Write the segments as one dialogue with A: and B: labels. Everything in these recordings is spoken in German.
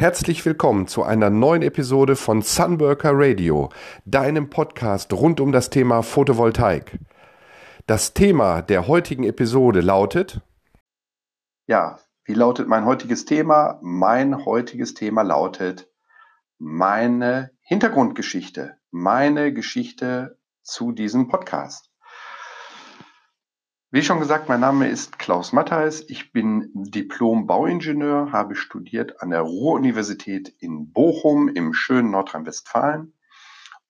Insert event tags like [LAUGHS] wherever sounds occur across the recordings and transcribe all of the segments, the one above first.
A: Herzlich willkommen zu einer neuen Episode von Sunworker Radio, deinem Podcast rund um das Thema Photovoltaik. Das Thema der heutigen Episode lautet
B: Ja, wie lautet mein heutiges Thema? Mein heutiges Thema lautet meine Hintergrundgeschichte, meine Geschichte zu diesem Podcast. Wie schon gesagt, mein Name ist Klaus Mattheis. Ich bin Diplom-Bauingenieur, habe studiert an der Ruhr-Universität in Bochum im schönen Nordrhein-Westfalen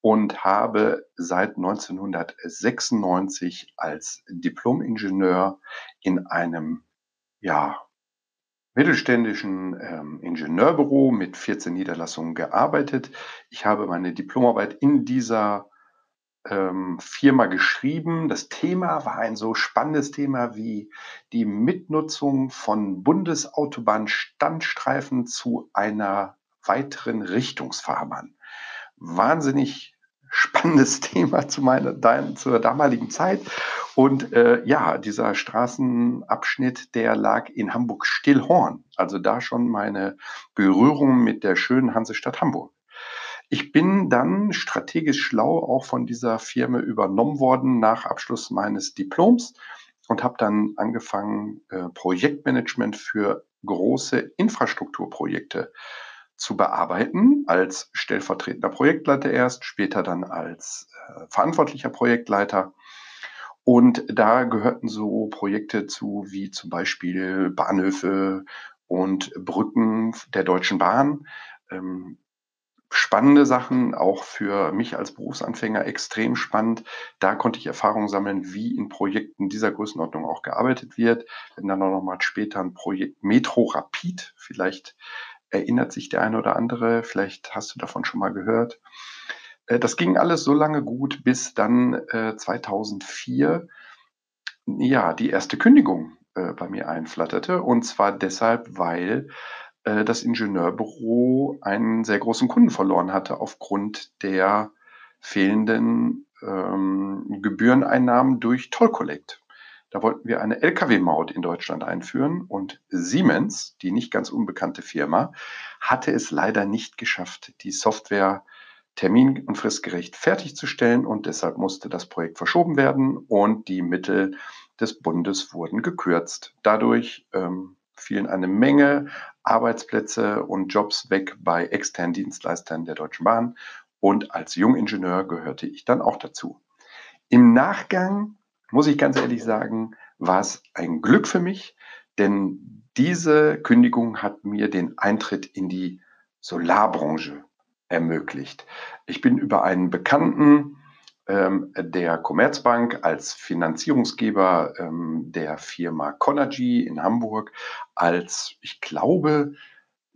B: und habe seit 1996 als Diplom-Ingenieur in einem ja, mittelständischen ähm, Ingenieurbüro mit 14 Niederlassungen gearbeitet. Ich habe meine Diplomarbeit in dieser ähm, Firma geschrieben. Das Thema war ein so spannendes Thema wie die Mitnutzung von Bundesautobahnstandstreifen zu einer weiteren Richtungsfahrbahn. Wahnsinnig spannendes [LAUGHS] Thema zu meiner, zur damaligen Zeit. Und äh, ja, dieser Straßenabschnitt, der lag in Hamburg-Stillhorn. Also da schon meine Berührung mit der schönen Hansestadt Hamburg. Ich bin dann strategisch schlau auch von dieser Firma übernommen worden nach Abschluss meines Diploms und habe dann angefangen, äh, Projektmanagement für große Infrastrukturprojekte zu bearbeiten, als stellvertretender Projektleiter erst, später dann als äh, verantwortlicher Projektleiter. Und da gehörten so Projekte zu wie zum Beispiel Bahnhöfe und Brücken der Deutschen Bahn. Spannende Sachen, auch für mich als Berufsanfänger extrem spannend. Da konnte ich Erfahrung sammeln, wie in Projekten dieser Größenordnung auch gearbeitet wird. Wenn dann auch noch mal später ein Projekt Metro Rapid, vielleicht erinnert sich der eine oder andere, vielleicht hast du davon schon mal gehört. Äh, das ging alles so lange gut, bis dann 2004 äh, ja die erste Kündigung äh, bei mir einflatterte. Und zwar deshalb, weil äh, das Ingenieurbüro einen sehr großen Kunden verloren hatte aufgrund der fehlenden ähm, Gebühreneinnahmen durch Toll Collect. Da wollten wir eine Lkw-Maut in Deutschland einführen und Siemens, die nicht ganz unbekannte Firma, hatte es leider nicht geschafft, die Software termin- und fristgerecht fertigzustellen und deshalb musste das Projekt verschoben werden und die Mittel des Bundes wurden gekürzt. Dadurch ähm, fielen eine Menge Arbeitsplätze und Jobs weg bei externen Dienstleistern der Deutschen Bahn und als Jungingenieur gehörte ich dann auch dazu. Im Nachgang, muss ich ganz ehrlich sagen, war es ein Glück für mich, denn diese Kündigung hat mir den Eintritt in die Solarbranche ermöglicht. Ich bin über einen Bekannten der Commerzbank als Finanzierungsgeber ähm, der Firma Conergy in Hamburg als, ich glaube,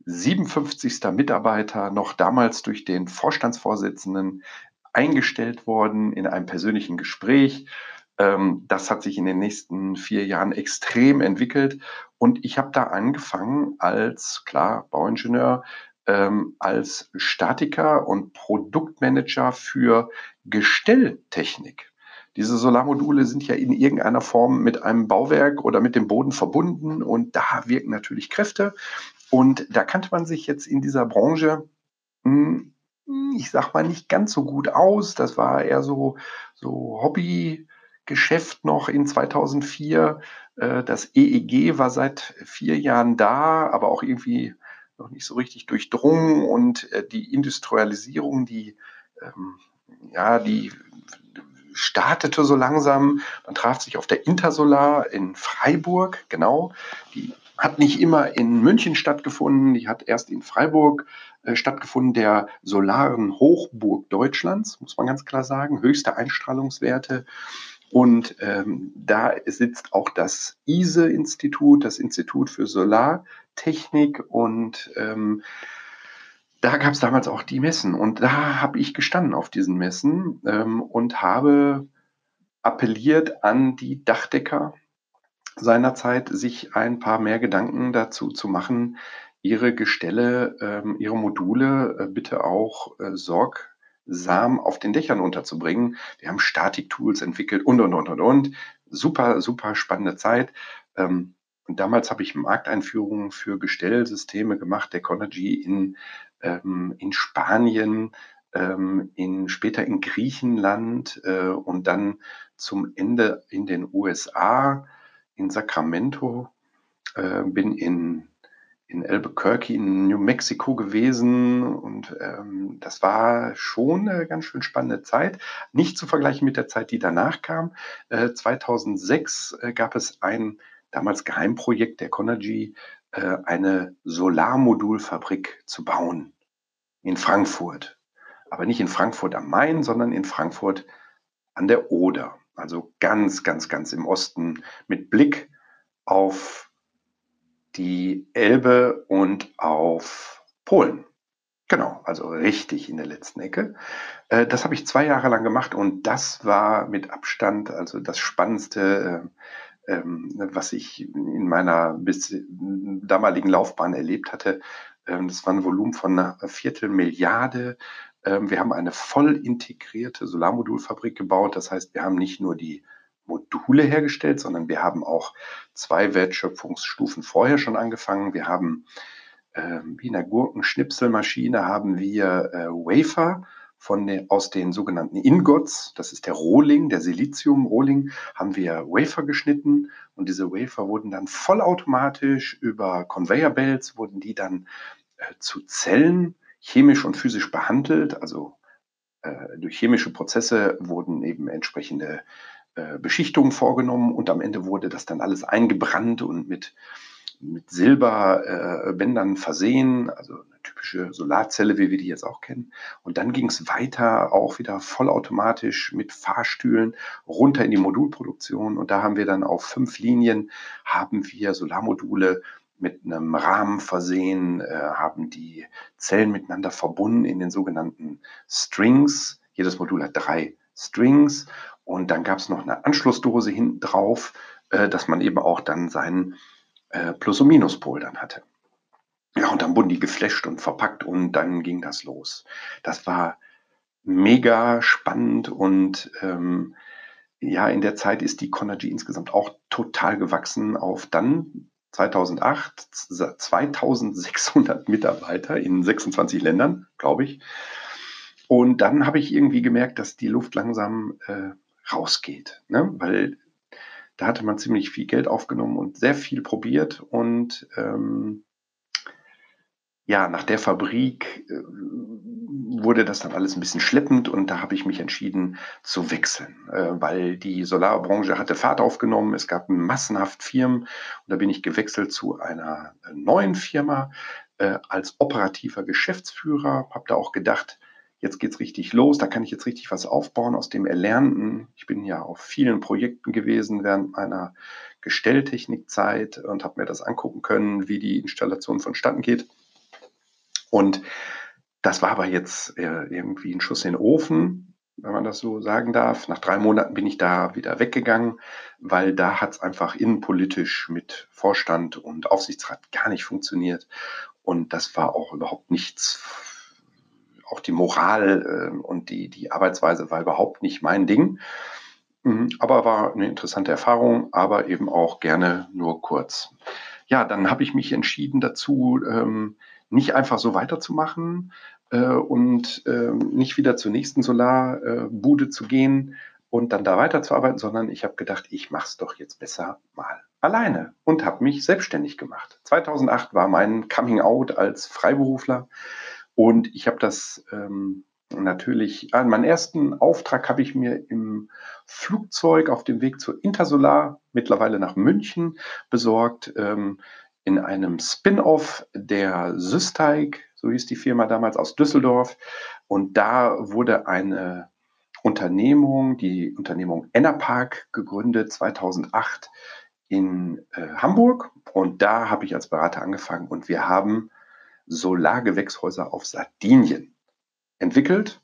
B: 57. Mitarbeiter noch damals durch den Vorstandsvorsitzenden eingestellt worden in einem persönlichen Gespräch. Ähm, das hat sich in den nächsten vier Jahren extrem entwickelt und ich habe da angefangen als, klar, Bauingenieur, ähm, als Statiker und Produktmanager für Gestelltechnik. Diese Solarmodule sind ja in irgendeiner Form mit einem Bauwerk oder mit dem Boden verbunden und da wirken natürlich Kräfte. Und da kannte man sich jetzt in dieser Branche, hm, ich sag mal, nicht ganz so gut aus. Das war eher so, so Hobbygeschäft noch in 2004. Äh, das EEG war seit vier Jahren da, aber auch irgendwie noch nicht so richtig durchdrungen und äh, die Industrialisierung, die, ähm, ja, die startete so langsam. Man traf sich auf der Intersolar in Freiburg, genau. Die hat nicht immer in München stattgefunden, die hat erst in Freiburg äh, stattgefunden, der solaren Hochburg Deutschlands, muss man ganz klar sagen, höchste Einstrahlungswerte. Und ähm, da sitzt auch das ISE-Institut, das Institut für Solartechnik. Und ähm, da gab es damals auch die Messen. Und da habe ich gestanden auf diesen Messen ähm, und habe appelliert an die Dachdecker seinerzeit, sich ein paar mehr Gedanken dazu zu machen, ihre Gestelle, ähm, ihre Module äh, bitte auch äh, sorg Samen auf den Dächern unterzubringen. Wir haben Statik-Tools entwickelt und, und, und, und, und. Super, super spannende Zeit. Ähm, und damals habe ich Markteinführungen für Gestellsysteme gemacht, der Conergy in, ähm, in Spanien, ähm, in, später in Griechenland äh, und dann zum Ende in den USA, in Sacramento, äh, bin in, in Albuquerque in New Mexico gewesen und ähm, das war schon eine ganz schön spannende Zeit. Nicht zu vergleichen mit der Zeit, die danach kam. Äh, 2006 äh, gab es ein damals Geheimprojekt der Conergy, äh, eine Solarmodulfabrik zu bauen in Frankfurt aber nicht in Frankfurt am Main, sondern in Frankfurt an der Oder. Also ganz, ganz, ganz im Osten mit Blick auf die Elbe und auf Polen. Genau, also richtig in der letzten Ecke. Äh, das habe ich zwei Jahre lang gemacht und das war mit Abstand also das Spannendste, äh, was ich in meiner bis damaligen Laufbahn erlebt hatte. Ähm, das war ein Volumen von einer Viertelmilliarde ähm, wir haben eine voll integrierte Solarmodulfabrik gebaut. Das heißt, wir haben nicht nur die Module hergestellt, sondern wir haben auch zwei Wertschöpfungsstufen vorher schon angefangen. Wir haben wie in der Gurkenschnipselmaschine haben wir äh, Wafer von den, aus den sogenannten Ingots, das ist der Rohling, der Silizium-Rohling, haben wir Wafer geschnitten und diese Wafer wurden dann vollautomatisch über Conveyor Belts, wurden die dann äh, zu Zellen chemisch und physisch behandelt. Also äh, durch chemische Prozesse wurden eben entsprechende äh, Beschichtungen vorgenommen und am Ende wurde das dann alles eingebrannt und mit, mit Silberbändern äh, versehen, also eine typische Solarzelle, wie wir die jetzt auch kennen. Und dann ging es weiter, auch wieder vollautomatisch mit Fahrstühlen runter in die Modulproduktion. Und da haben wir dann auf fünf Linien, haben wir Solarmodule mit einem Rahmen versehen, äh, haben die Zellen miteinander verbunden in den sogenannten Strings. Jedes Modul hat drei Strings und dann gab es noch eine Anschlussdose hinten drauf, äh, dass man eben auch dann seinen äh, Plus- und Minuspol dann hatte. Ja, und dann wurden die geflasht und verpackt und dann ging das los. Das war mega spannend und ähm, ja, in der Zeit ist die Conergy insgesamt auch total gewachsen auf dann 2008 2600 Mitarbeiter in 26 Ländern, glaube ich. Und dann habe ich irgendwie gemerkt, dass die Luft langsam äh, rausgeht, ne? weil da hatte man ziemlich viel Geld aufgenommen und sehr viel probiert und ähm, ja, nach der Fabrik äh, wurde das dann alles ein bisschen schleppend und da habe ich mich entschieden zu wechseln, äh, weil die Solarbranche hatte Fahrt aufgenommen. Es gab massenhaft Firmen und da bin ich gewechselt zu einer äh, neuen Firma äh, als operativer Geschäftsführer. Habe da auch gedacht, jetzt geht's richtig los, da kann ich jetzt richtig was aufbauen aus dem Erlernten. Ich bin ja auf vielen Projekten gewesen während meiner Gestelltechnikzeit und habe mir das angucken können, wie die Installation vonstatten geht. Und das war aber jetzt äh, irgendwie ein Schuss in den Ofen, wenn man das so sagen darf. Nach drei Monaten bin ich da wieder weggegangen, weil da hat es einfach innenpolitisch mit Vorstand und Aufsichtsrat gar nicht funktioniert. Und das war auch überhaupt nichts. Auch die Moral äh, und die, die Arbeitsweise war überhaupt nicht mein Ding. Mhm, aber war eine interessante Erfahrung, aber eben auch gerne nur kurz. Ja, dann habe ich mich entschieden dazu, ähm, nicht einfach so weiterzumachen äh, und äh, nicht wieder zur nächsten Solarbude zu gehen und dann da weiterzuarbeiten, sondern ich habe gedacht, ich mache es doch jetzt besser mal alleine und habe mich selbstständig gemacht. 2008 war mein Coming Out als Freiberufler und ich habe das ähm, natürlich, äh, meinen ersten Auftrag habe ich mir im Flugzeug auf dem Weg zur Intersolar, mittlerweile nach München, besorgt. Ähm, in einem Spin-off der Systeig, so hieß die Firma damals aus Düsseldorf. Und da wurde eine Unternehmung, die Unternehmung Enerpark, gegründet 2008 in äh, Hamburg. Und da habe ich als Berater angefangen und wir haben Solargewächshäuser auf Sardinien entwickelt.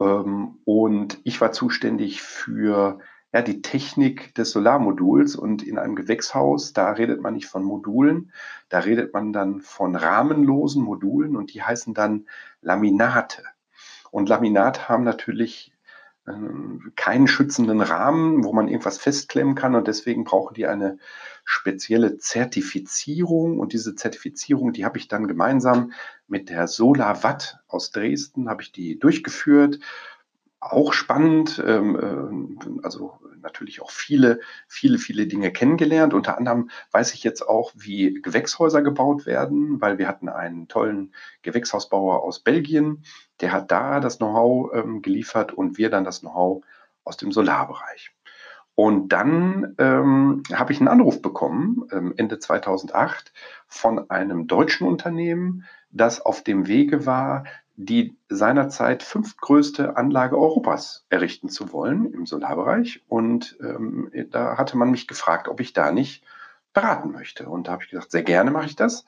B: Ähm, und ich war zuständig für ja, die Technik des Solarmoduls und in einem Gewächshaus, da redet man nicht von Modulen, da redet man dann von rahmenlosen Modulen und die heißen dann Laminate. Und Laminate haben natürlich keinen schützenden Rahmen, wo man irgendwas festklemmen kann und deswegen brauchen die eine spezielle Zertifizierung und diese Zertifizierung, die habe ich dann gemeinsam mit der SolarWatt aus Dresden, habe ich die durchgeführt. Auch spannend, ähm, äh, also natürlich auch viele, viele, viele Dinge kennengelernt. Unter anderem weiß ich jetzt auch, wie Gewächshäuser gebaut werden, weil wir hatten einen tollen Gewächshausbauer aus Belgien, der hat da das Know-how ähm, geliefert und wir dann das Know-how aus dem Solarbereich. Und dann ähm, habe ich einen Anruf bekommen, ähm, Ende 2008, von einem deutschen Unternehmen, das auf dem Wege war, die seinerzeit fünftgrößte Anlage Europas errichten zu wollen im Solarbereich. Und ähm, da hatte man mich gefragt, ob ich da nicht beraten möchte. Und da habe ich gesagt, sehr gerne mache ich das.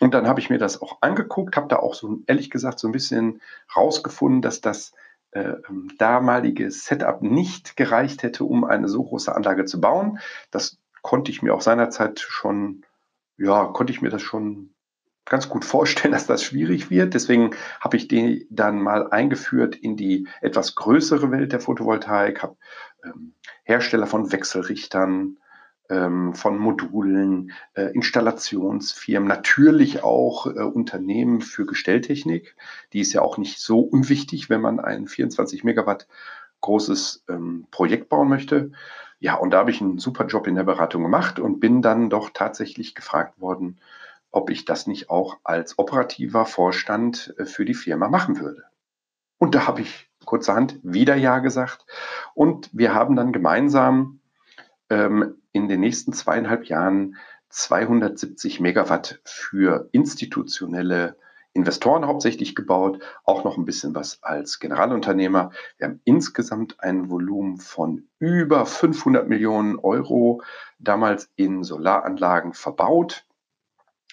B: Und dann habe ich mir das auch angeguckt, habe da auch so ehrlich gesagt so ein bisschen rausgefunden, dass das äh, damalige Setup nicht gereicht hätte, um eine so große Anlage zu bauen. Das konnte ich mir auch seinerzeit schon, ja, konnte ich mir das schon ganz gut vorstellen, [LAUGHS] dass das schwierig wird. Deswegen habe ich den dann mal eingeführt in die etwas größere Welt der Photovoltaik, habe ähm, Hersteller von Wechselrichtern, ähm, von Modulen, äh, Installationsfirmen, natürlich auch äh, Unternehmen für Gestelltechnik. Die ist ja auch nicht so unwichtig, wenn man ein 24 Megawatt großes ähm, Projekt bauen möchte. Ja, und da habe ich einen super Job in der Beratung gemacht und bin dann doch tatsächlich gefragt worden, ob ich das nicht auch als operativer Vorstand äh, für die Firma machen würde. Und da habe ich kurzerhand wieder Ja gesagt. Und wir haben dann gemeinsam ähm, in den nächsten zweieinhalb Jahren 270 Megawatt für institutionelle Investoren hauptsächlich gebaut, auch noch ein bisschen was als Generalunternehmer. Wir haben insgesamt ein Volumen von über 500 Millionen Euro damals in Solaranlagen verbaut.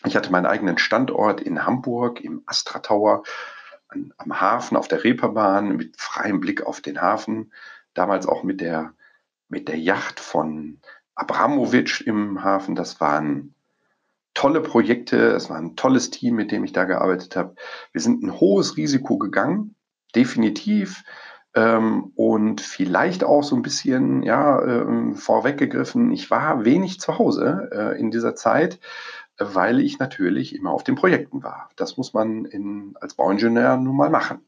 B: Ich hatte meinen eigenen Standort in Hamburg im Astra Tower an, am Hafen auf der Reeperbahn mit freiem Blick auf den Hafen. Damals auch mit der, mit der Yacht von Abramowitsch im Hafen. Das waren tolle Projekte. Es war ein tolles Team, mit dem ich da gearbeitet habe. Wir sind ein hohes Risiko gegangen, definitiv. Ähm, und vielleicht auch so ein bisschen ja, äh, vorweggegriffen. Ich war wenig zu Hause äh, in dieser Zeit weil ich natürlich immer auf den Projekten war. Das muss man in, als Bauingenieur nun mal machen.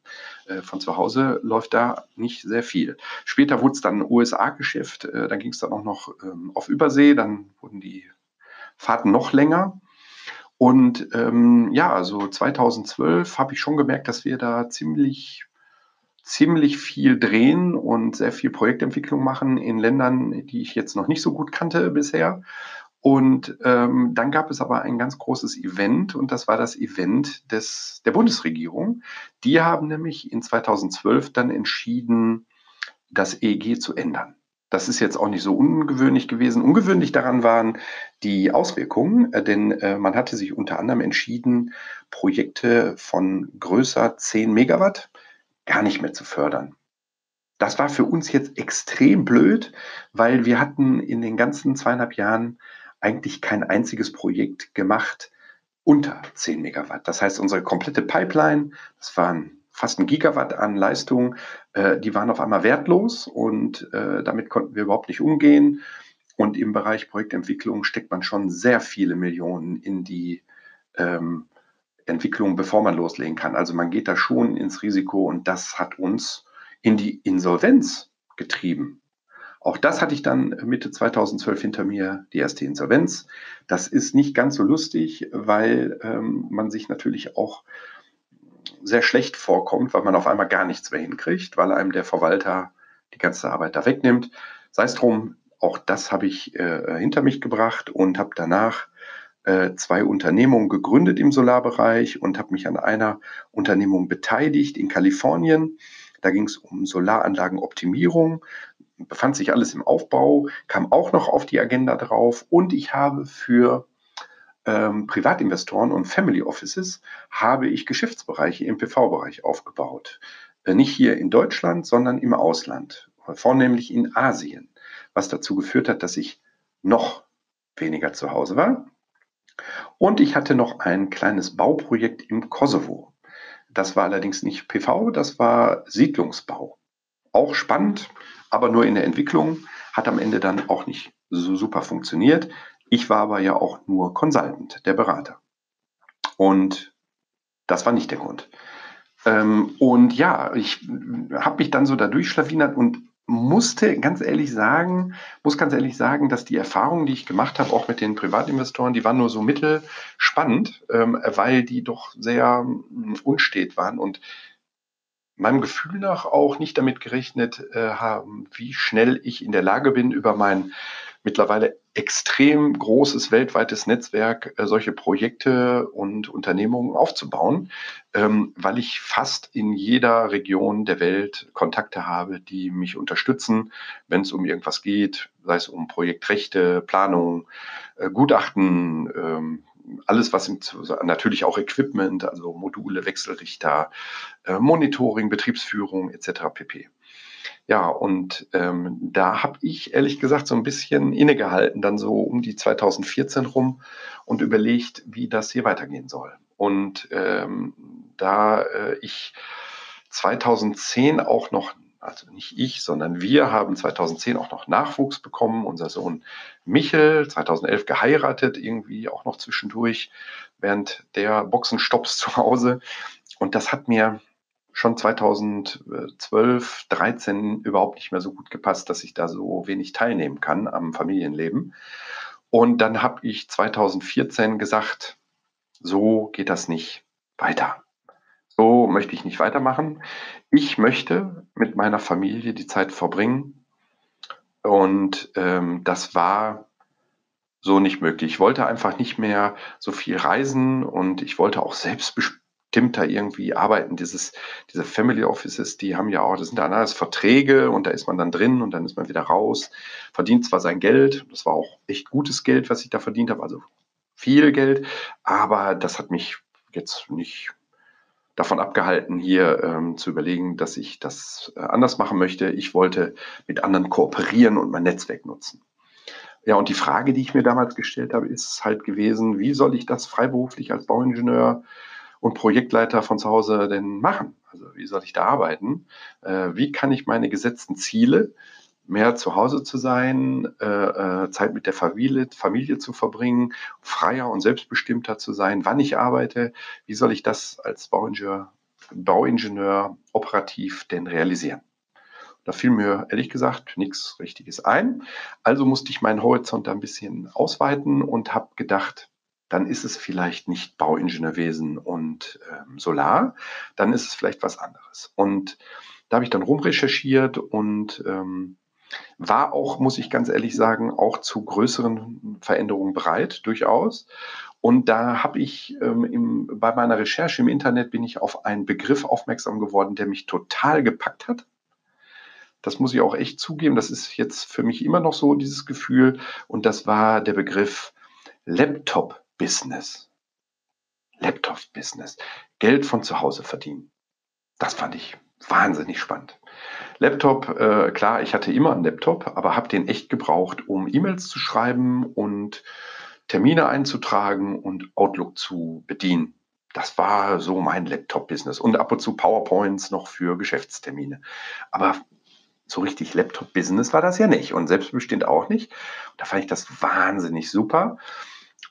B: Äh, von zu Hause läuft da nicht sehr viel. Später wurde es dann USA-Geschäft, äh, dann ging es dann auch noch ähm, auf Übersee, dann wurden die Fahrten noch länger. Und ähm, ja, also 2012 habe ich schon gemerkt, dass wir da ziemlich ziemlich viel drehen und sehr viel Projektentwicklung machen in Ländern, die ich jetzt noch nicht so gut kannte bisher. Und ähm, dann gab es aber ein ganz großes Event und das war das Event des, der Bundesregierung. Die haben nämlich in 2012 dann entschieden, das EEG zu ändern. Das ist jetzt auch nicht so ungewöhnlich gewesen. Ungewöhnlich daran waren die Auswirkungen, äh, denn äh, man hatte sich unter anderem entschieden, Projekte von größer 10 Megawatt gar nicht mehr zu fördern. Das war für uns jetzt extrem blöd, weil wir hatten in den ganzen zweieinhalb Jahren eigentlich kein einziges Projekt gemacht unter 10 Megawatt. Das heißt, unsere komplette Pipeline, das waren fast ein Gigawatt an Leistung, äh, die waren auf einmal wertlos und äh, damit konnten wir überhaupt nicht umgehen. Und im Bereich Projektentwicklung steckt man schon sehr viele Millionen in die ähm, Entwicklung, bevor man loslegen kann. Also man geht da schon ins Risiko und das hat uns in die Insolvenz getrieben. Auch das hatte ich dann Mitte 2012 hinter mir, die erste Insolvenz. Das ist nicht ganz so lustig, weil ähm, man sich natürlich auch sehr schlecht vorkommt, weil man auf einmal gar nichts mehr hinkriegt, weil einem der Verwalter die ganze Arbeit da wegnimmt. Sei es drum, auch das habe ich äh, hinter mich gebracht und habe danach äh, zwei Unternehmungen gegründet im Solarbereich und habe mich an einer Unternehmung beteiligt in Kalifornien. Da ging es um Solaranlagenoptimierung befand sich alles im Aufbau, kam auch noch auf die Agenda drauf und ich habe für ähm, Privatinvestoren und Family Offices habe ich Geschäftsbereiche im PV-Bereich aufgebaut. Äh, nicht hier in Deutschland, sondern im Ausland, vornehmlich in Asien, was dazu geführt hat, dass ich noch weniger zu Hause war. Und ich hatte noch ein kleines Bauprojekt im Kosovo. Das war allerdings nicht PV, das war Siedlungsbau. auch spannend, aber nur in der Entwicklung, hat am Ende dann auch nicht so super funktioniert. Ich war aber ja auch nur Consultant, der Berater. Und das war nicht der Grund. Ähm, und ja, ich habe mich dann so da durchschlawinert und musste ganz ehrlich sagen, muss ganz ehrlich sagen, dass die Erfahrungen, die ich gemacht habe, auch mit den Privatinvestoren, die waren nur so mittelspannend, ähm, weil die doch sehr hm, unstet waren und meinem Gefühl nach auch nicht damit gerechnet äh, haben, wie schnell ich in der Lage bin, über mein mittlerweile extrem großes weltweites Netzwerk äh, solche Projekte und Unternehmungen aufzubauen, ähm, weil ich fast in jeder Region der Welt Kontakte habe, die mich unterstützen, wenn es um irgendwas geht, sei es um Projektrechte, Planung, äh, Gutachten, ähm, alles, was im, natürlich auch Equipment, also Module, Wechselrichter, äh, Monitoring, Betriebsführung etc. pp. Ja, und ähm, da habe ich ehrlich gesagt so ein bisschen innegehalten, dann so um die 2014 rum und überlegt, wie das hier weitergehen soll. Und ähm, da äh, ich 2010 auch noch, also nicht ich, sondern wir haben 2010 auch noch Nachwuchs bekommen. Unser Sohn Michel, 2011 geheiratet, irgendwie auch noch zwischendurch während der Boxenstopps [LAUGHS] zu Hause. Und das hat mir schon 2012, 13 überhaupt nicht mehr so gut gepasst, dass ich da so wenig teilnehmen kann am Familienleben. Und dann habe ich 2014 gesagt, so geht das nicht weiter. So möchte ich nicht weitermachen. Ich möchte mit meiner Familie die Zeit verbringen. Und ähm, das war so nicht möglich. Ich wollte einfach nicht mehr so viel reisen und ich wollte auch selbst da irgendwie arbeiten. Dieses, diese Family Offices, die haben ja auch, das sind dann alles Verträge und da ist man dann drin und dann ist man wieder raus, verdient zwar sein Geld, das war auch echt gutes Geld, was ich da verdient habe, also viel Geld, aber das hat mich jetzt nicht davon abgehalten, hier ähm, zu überlegen, dass ich das äh, anders machen möchte. Ich wollte mit anderen kooperieren und mein Netzwerk nutzen. Ja, und die Frage, die ich mir damals gestellt habe, ist halt gewesen, wie soll ich das freiberuflich als Bauingenieur und Projektleiter von zu Hause denn machen? Also wie soll ich da arbeiten? Äh, wie kann ich meine gesetzten Ziele, mehr zu Hause zu sein, äh, äh, Zeit mit der Familie, Familie zu verbringen, freier und selbstbestimmter zu sein, wann ich arbeite, wie soll ich das als Bauingenieur, Bauingenieur operativ denn realisieren? Da fiel mir ehrlich gesagt nichts Richtiges ein. Also musste ich meinen Horizont ein bisschen ausweiten und habe gedacht, dann ist es vielleicht nicht Bauingenieurwesen und ähm, Solar, dann ist es vielleicht was anderes. Und da habe ich dann rumrecherchiert und ähm, war auch, muss ich ganz ehrlich sagen, auch zu größeren Veränderungen bereit, durchaus. Und da habe ich ähm, im, bei meiner Recherche im Internet bin ich auf einen Begriff aufmerksam geworden, der mich total gepackt hat. Das muss ich auch echt zugeben. Das ist jetzt für mich immer noch so dieses Gefühl. Und das war der Begriff Laptop Business. Laptop-Business. Geld von zu Hause verdienen. Das fand ich wahnsinnig spannend. Laptop, äh, klar, ich hatte immer einen Laptop, aber habe den echt gebraucht, um E-Mails zu schreiben und Termine einzutragen und Outlook zu bedienen. Das war so mein Laptop-Business und ab und zu PowerPoints noch für Geschäftstermine. Aber so richtig Laptop-Business war das ja nicht und selbstbestimmt auch nicht. da fand ich das wahnsinnig super.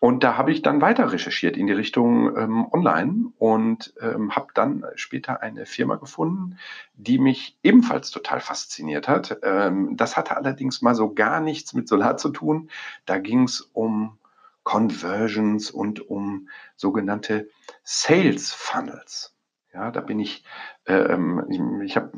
B: Und da habe ich dann weiter recherchiert in die Richtung ähm, Online und ähm, habe dann später eine Firma gefunden, die mich ebenfalls total fasziniert hat. Ähm, das hatte allerdings mal so gar nichts mit Solar zu tun. Da ging es um Conversions und um sogenannte Sales Funnels. Ja, da bin ich, ähm, ich, habe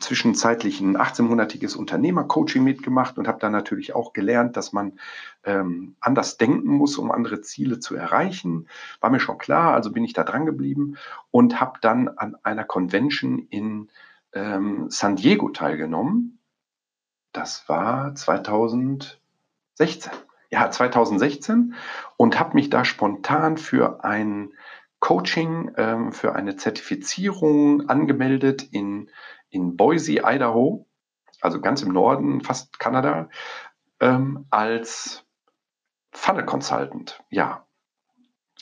B: zwischenzeitlich ein 18-monatiges Unternehmercoaching mitgemacht und habe dann natürlich auch gelernt, dass man ähm, anders denken muss, um andere Ziele zu erreichen. War mir schon klar, also bin ich da dran geblieben und habe dann an einer Convention in ähm, San Diego teilgenommen. Das war 2016. Ja, 2016 und habe mich da spontan für ein Coaching ähm, für eine Zertifizierung angemeldet in, in Boise, Idaho, also ganz im Norden, fast Kanada, ähm, als Funnel Consultant. Ja.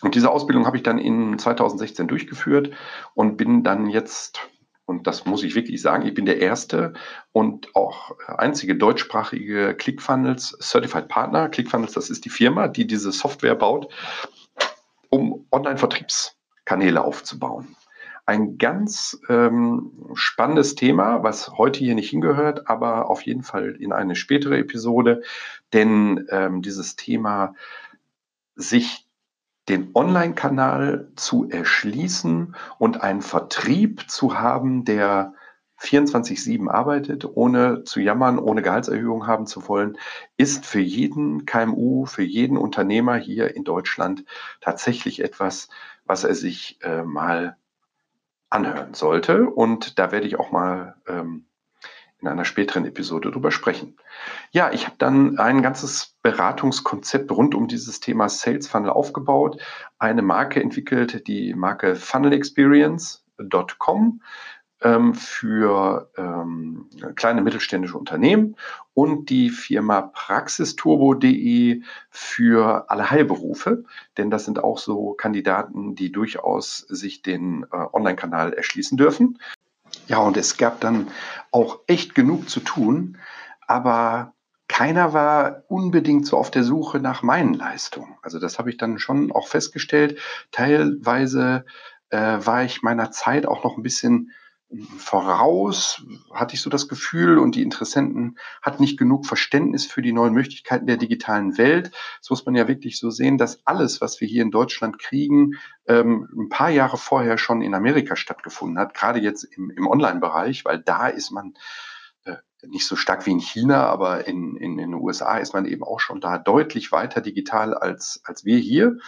B: Und diese Ausbildung habe ich dann in 2016 durchgeführt und bin dann jetzt und das muss ich wirklich sagen, ich bin der erste und auch einzige deutschsprachige ClickFunnels Certified Partner. ClickFunnels, das ist die Firma, die diese Software baut, Online-Vertriebskanäle aufzubauen. Ein ganz ähm, spannendes Thema, was heute hier nicht hingehört, aber auf jeden Fall in eine spätere Episode, denn ähm, dieses Thema sich den Online-Kanal zu erschließen und einen Vertrieb zu haben, der 24-7 arbeitet, ohne zu jammern, ohne Gehaltserhöhung haben zu wollen, ist für jeden KMU, für jeden Unternehmer hier in Deutschland tatsächlich etwas, was er sich äh, mal anhören sollte. Und da werde ich auch mal ähm, in einer späteren Episode drüber sprechen. Ja, ich habe dann ein ganzes Beratungskonzept rund um dieses Thema Sales Funnel aufgebaut, eine Marke entwickelt, die Marke funnelexperience.com ähm, für ähm, kleine mittelständische Unternehmen und die Firma praxisturbo.de für alle Heilberufe, denn das sind auch so Kandidaten, die durchaus sich den äh, Online-Kanal erschließen dürfen. Ja, und es gab dann auch echt genug zu tun, aber keiner war unbedingt so auf der Suche nach meinen Leistungen. Also das habe ich dann schon auch festgestellt. Teilweise äh, war ich meiner Zeit auch noch ein bisschen voraus, hatte ich so das Gefühl, und die Interessenten hatten nicht genug Verständnis für die neuen Möglichkeiten der digitalen Welt. Das muss man ja wirklich so sehen, dass alles, was wir hier in Deutschland kriegen, ähm, ein paar Jahre vorher schon in Amerika stattgefunden hat, gerade jetzt im, im Online-Bereich, weil da ist man äh, nicht so stark wie in China, aber in, in, in den USA ist man eben auch schon da deutlich weiter digital als, als wir hier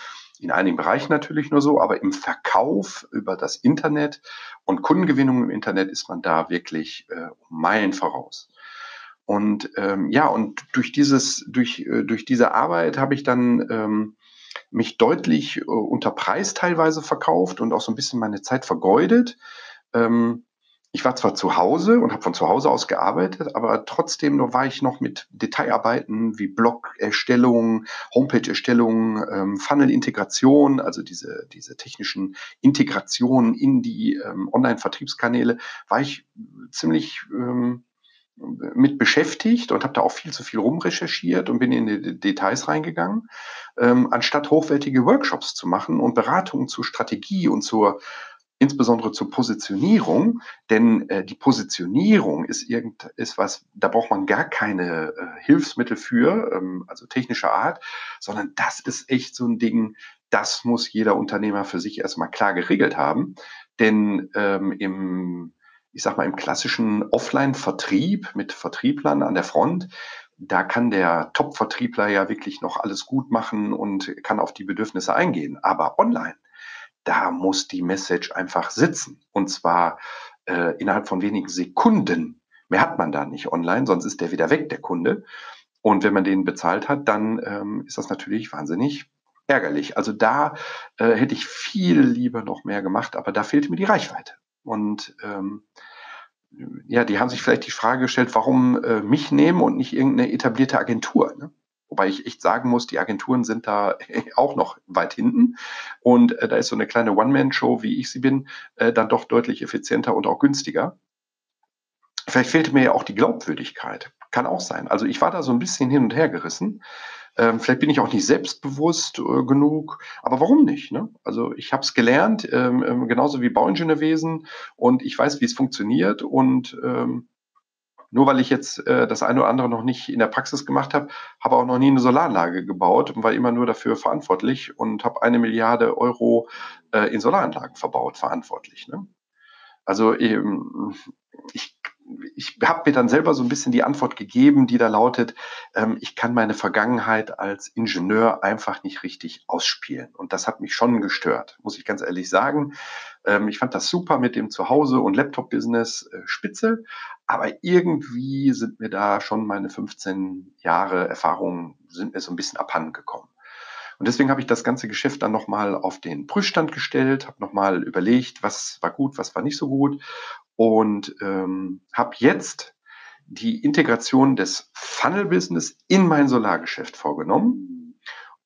B: in einigen Bereichen natürlich nur so, aber im Verkauf über das Internet und Kundengewinnung im Internet ist man da wirklich äh, Meilen voraus. Und ähm, ja, und durch dieses, durch, äh, durch diese Arbeit habe ich dann ähm, mich deutlich äh, unter Preis teilweise verkauft und auch so ein bisschen meine Zeit vergeudet. Ähm, ich war zwar zu Hause und habe von zu Hause aus gearbeitet, aber trotzdem war ich noch mit Detailarbeiten wie Blog-Erstellung, Homepage-Erstellung, ähm, Funnel-Integration, also diese, diese technischen Integrationen in die ähm, Online-Vertriebskanäle, war ich ziemlich ähm, mit beschäftigt und habe da auch viel zu viel rumrecherchiert und bin in die Details reingegangen, ähm, anstatt hochwertige Workshops zu machen und Beratungen zur Strategie und zur insbesondere zur Positionierung, denn äh, die Positionierung ist irgend ist was, da braucht man gar keine äh, Hilfsmittel für, ähm, also technischer Art, sondern das ist echt so ein Ding, das muss jeder Unternehmer für sich erstmal klar geregelt haben, denn ähm, im ich sag mal im klassischen Offline-Vertrieb mit Vertrieblern an der Front, da kann der Top-Vertriebler ja wirklich noch alles gut machen und kann auf die Bedürfnisse eingehen. Aber online, da muss die Message einfach sitzen. Und zwar äh, innerhalb von wenigen Sekunden. Mehr hat man da nicht online, sonst ist der wieder weg, der Kunde. Und wenn man den bezahlt hat, dann ähm, ist das natürlich wahnsinnig ärgerlich. Also da äh, hätte ich viel lieber noch mehr gemacht, aber da fehlte mir die Reichweite. Und ähm, ja, die haben sich vielleicht die Frage gestellt, warum äh, mich nehmen und nicht irgendeine etablierte Agentur. Ne? Wobei ich echt sagen muss, die Agenturen sind da [LAUGHS] auch noch weit hinten. Und äh, da ist so eine kleine One-Man-Show, wie ich sie bin, äh, dann doch deutlich effizienter und auch günstiger. Vielleicht fehlte mir ja auch die Glaubwürdigkeit. Kann auch sein. Also ich war da so ein bisschen hin und her gerissen. Ähm, vielleicht bin ich auch nicht selbstbewusst äh, genug, aber warum nicht? Ne? Also ich habe es gelernt, ähm, ähm, genauso wie Bauingenieurwesen und ich weiß, wie es funktioniert und ähm, nur weil ich jetzt äh, das eine oder andere noch nicht in der Praxis gemacht habe, habe auch noch nie eine Solaranlage gebaut und war immer nur dafür verantwortlich und habe eine Milliarde Euro äh, in Solaranlagen verbaut, verantwortlich. Ne? Also ähm, ich, ich habe mir dann selber so ein bisschen die Antwort gegeben, die da lautet, ähm, ich kann meine Vergangenheit als Ingenieur einfach nicht richtig ausspielen. Und das hat mich schon gestört, muss ich ganz ehrlich sagen. Ähm, ich fand das super mit dem Zuhause- und Laptop-Business äh, spitze, aber irgendwie sind mir da schon meine 15 Jahre Erfahrung sind mir so ein bisschen abhanden gekommen. Und deswegen habe ich das ganze Geschäft dann nochmal auf den Prüfstand gestellt, habe nochmal überlegt, was war gut, was war nicht so gut und ähm, habe jetzt die Integration des Funnel-Business in mein Solargeschäft vorgenommen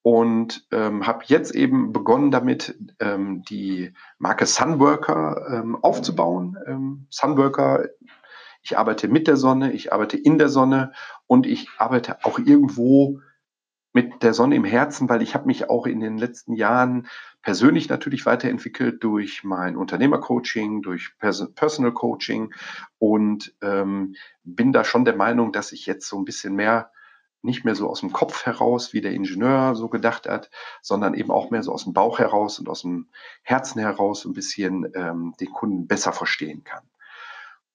B: und ähm, habe jetzt eben begonnen damit, ähm, die Marke Sunworker ähm, aufzubauen. Ähm, Sunworker, ich arbeite mit der Sonne, ich arbeite in der Sonne und ich arbeite auch irgendwo mit der Sonne im Herzen, weil ich habe mich auch in den letzten Jahren persönlich natürlich weiterentwickelt durch mein Unternehmercoaching, durch Pers Personal Coaching und ähm, bin da schon der Meinung, dass ich jetzt so ein bisschen mehr nicht mehr so aus dem Kopf heraus, wie der Ingenieur so gedacht hat, sondern eben auch mehr so aus dem Bauch heraus und aus dem Herzen heraus ein bisschen ähm, den Kunden besser verstehen kann.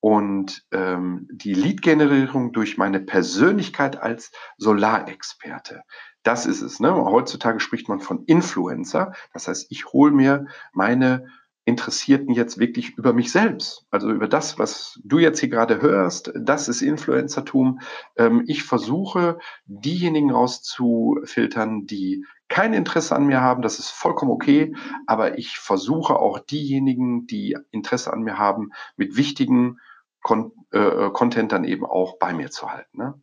B: Und ähm, die Lead-Generierung durch meine Persönlichkeit als Solarexperte, das ist es. Ne? Heutzutage spricht man von Influencer. Das heißt, ich hole mir meine Interessierten jetzt wirklich über mich selbst. Also über das, was du jetzt hier gerade hörst, das ist Influencertum. Ähm, ich versuche, diejenigen rauszufiltern, die kein Interesse an mir haben. Das ist vollkommen okay. Aber ich versuche auch diejenigen, die Interesse an mir haben, mit wichtigen Con äh, Content dann eben auch bei mir zu halten. Ne?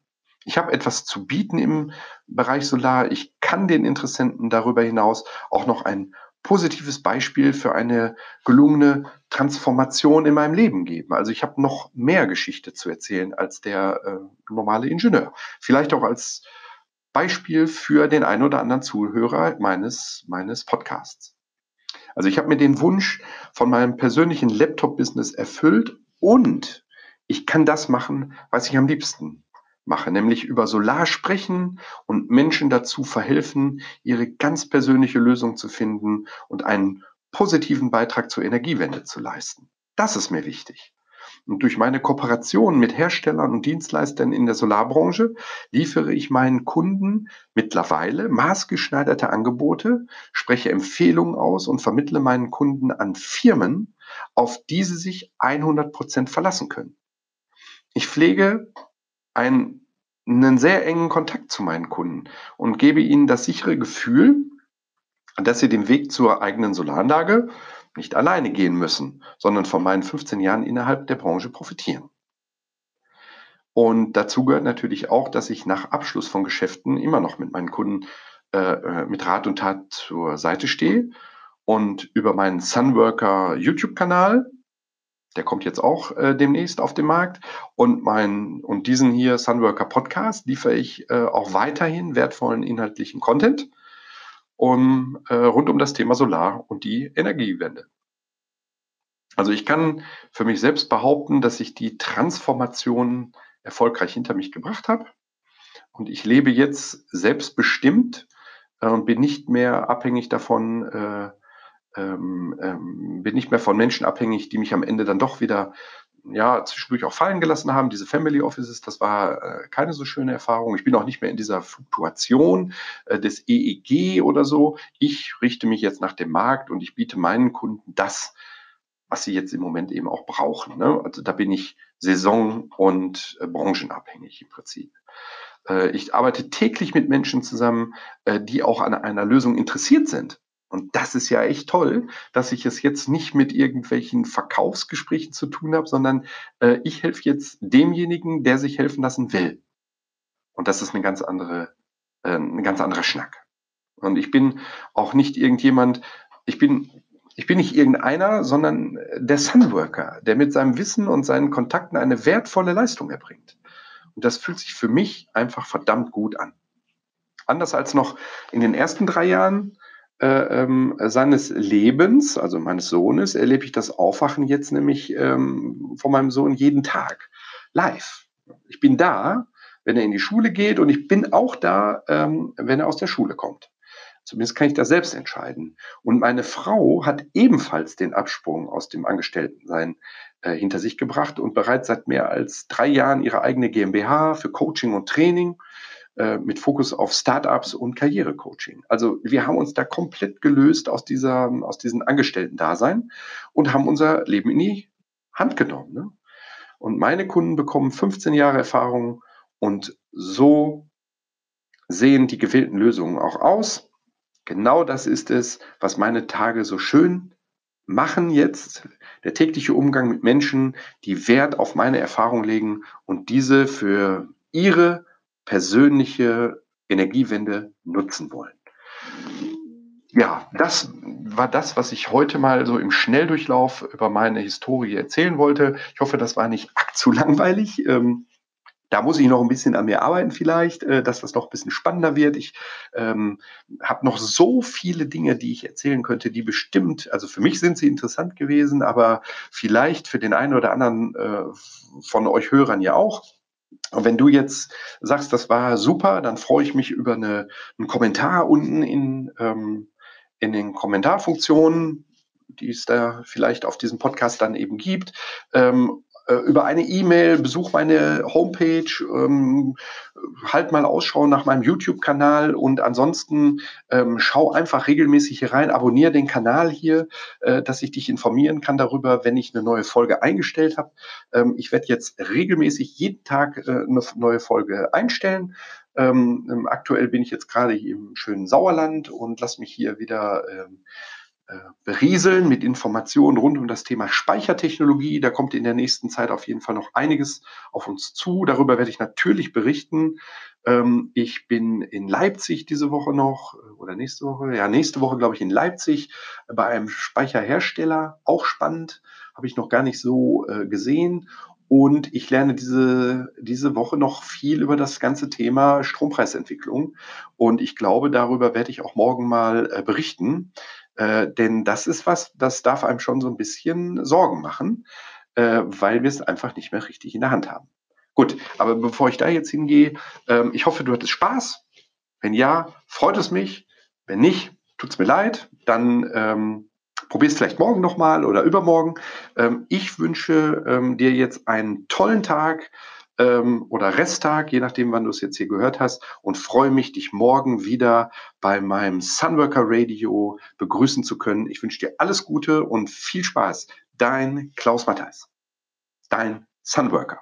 B: Ich habe etwas zu bieten im Bereich Solar. Ich kann den Interessenten darüber hinaus auch noch ein positives Beispiel für eine gelungene Transformation in meinem Leben geben. Also ich habe noch mehr Geschichte zu erzählen als der äh, normale Ingenieur. Vielleicht auch als Beispiel für den einen oder anderen Zuhörer meines, meines Podcasts. Also ich habe mir den Wunsch von meinem persönlichen Laptop-Business erfüllt und ich kann das machen, was ich am liebsten mache, nämlich über Solar sprechen und Menschen dazu verhelfen, ihre ganz persönliche Lösung zu finden und einen positiven Beitrag zur Energiewende zu leisten. Das ist mir wichtig. Und durch meine Kooperation mit Herstellern und Dienstleistern in der Solarbranche liefere ich meinen Kunden mittlerweile maßgeschneiderte Angebote, spreche Empfehlungen aus und vermittle meinen Kunden an Firmen, auf die sie sich 100 Prozent verlassen können. Ich pflege einen, einen sehr engen Kontakt zu meinen Kunden und gebe ihnen das sichere Gefühl, dass sie den Weg zur eigenen Solaranlage nicht alleine gehen müssen, sondern von meinen 15 Jahren innerhalb der Branche profitieren. Und dazu gehört natürlich auch, dass ich nach Abschluss von Geschäften immer noch mit meinen Kunden äh, äh mit Rat und Tat zur Seite stehe und über meinen Sunworker YouTube-Kanal der kommt jetzt auch äh, demnächst auf den Markt. Und mein und diesen hier Sunworker Podcast liefere ich äh, auch weiterhin wertvollen inhaltlichen Content um, äh, rund um das Thema Solar und die Energiewende. Also ich kann für mich selbst behaupten, dass ich die Transformation erfolgreich hinter mich gebracht habe. Und ich lebe jetzt selbstbestimmt äh, und bin nicht mehr abhängig davon, äh, ähm, ähm, bin nicht mehr von Menschen abhängig, die mich am Ende dann doch wieder ja, zwischendurch auch fallen gelassen haben. Diese Family Offices, das war äh, keine so schöne Erfahrung. Ich bin auch nicht mehr in dieser Fluktuation äh, des EEG oder so. Ich richte mich jetzt nach dem Markt und ich biete meinen Kunden das, was sie jetzt im Moment eben auch brauchen. Ne? Also da bin ich saison- und äh, branchenabhängig im Prinzip. Äh, ich arbeite täglich mit Menschen zusammen, äh, die auch an einer Lösung interessiert sind. Und das ist ja echt toll, dass ich es jetzt nicht mit irgendwelchen Verkaufsgesprächen zu tun habe, sondern äh, ich helfe jetzt demjenigen, der sich helfen lassen will. Und das ist eine ganz andere, äh, ein ganz anderer Schnack. Und ich bin auch nicht irgendjemand, ich bin, ich bin nicht irgendeiner, sondern der Sunworker, der mit seinem Wissen und seinen Kontakten eine wertvolle Leistung erbringt. Und das fühlt sich für mich einfach verdammt gut an. Anders als noch in den ersten drei Jahren ähm, seines Lebens, also meines Sohnes, erlebe ich das Aufwachen jetzt nämlich ähm, von meinem Sohn jeden Tag live. Ich bin da, wenn er in die Schule geht und ich bin auch da, ähm, wenn er aus der Schule kommt. Zumindest kann ich das selbst entscheiden. Und meine Frau hat ebenfalls den Absprung aus dem Angestelltensein äh, hinter sich gebracht und bereits seit mehr als drei Jahren ihre eigene GmbH für Coaching und Training äh, mit Fokus auf Startups und Karrierecoaching. Also wir haben uns da komplett gelöst aus dieser, aus diesem Angestellten-Dasein und haben unser Leben in die Hand genommen. Ne? Und meine Kunden bekommen 15 Jahre Erfahrung und so sehen die gewählten Lösungen auch aus. Genau das ist es, was meine Tage so schön machen jetzt. Der tägliche Umgang mit Menschen, die Wert auf meine Erfahrung legen und diese für ihre persönliche Energiewende nutzen wollen. Ja, das war das, was ich heute mal so im Schnelldurchlauf über meine Historie erzählen wollte. Ich hoffe, das war nicht zu langweilig. Ähm, da muss ich noch ein bisschen an mir arbeiten vielleicht, äh, dass das noch ein bisschen spannender wird. Ich ähm, habe noch so viele Dinge, die ich erzählen könnte, die bestimmt, also für mich sind sie interessant gewesen, aber vielleicht für den einen oder anderen äh, von euch Hörern ja auch. Und wenn du jetzt sagst, das war super, dann freue ich mich über eine, einen Kommentar unten in, ähm, in den Kommentarfunktionen, die es da vielleicht auf diesem Podcast dann eben gibt. Ähm, äh, über eine E-Mail, besuch meine Homepage, ähm, halt mal Ausschau nach meinem YouTube-Kanal und ansonsten ähm, schau einfach regelmäßig hier rein, abonniere den Kanal hier, äh, dass ich dich informieren kann darüber, wenn ich eine neue Folge eingestellt habe. Ähm, ich werde jetzt regelmäßig jeden Tag äh, eine neue Folge einstellen. Ähm, ähm, aktuell bin ich jetzt gerade hier im schönen Sauerland und lass mich hier wieder ähm, äh, berieseln mit Informationen rund um das Thema Speichertechnologie. Da kommt in der nächsten Zeit auf jeden Fall noch einiges auf uns zu. Darüber werde ich natürlich berichten. Ähm, ich bin in Leipzig diese Woche noch äh, oder nächste Woche. Ja, nächste Woche glaube ich in Leipzig bei einem Speicherhersteller. Auch spannend. Habe ich noch gar nicht so äh, gesehen. Und ich lerne diese, diese Woche noch viel über das ganze Thema Strompreisentwicklung. Und ich glaube, darüber werde ich auch morgen mal berichten. Äh, denn das ist was, das darf einem schon so ein bisschen Sorgen machen, äh, weil wir es einfach nicht mehr richtig in der Hand haben. Gut, aber bevor ich da jetzt hingehe, ähm, ich hoffe, du hattest Spaß. Wenn ja, freut es mich. Wenn nicht, tut es mir leid. Dann ähm, probier es vielleicht morgen nochmal oder übermorgen. Ähm, ich wünsche ähm, dir jetzt einen tollen Tag ähm, oder Resttag, je nachdem, wann du es jetzt hier gehört hast, und freue mich, dich morgen wieder bei meinem Sunworker Radio begrüßen zu können. Ich wünsche dir alles Gute und viel Spaß. Dein Klaus Matthijs. Dein Sunworker.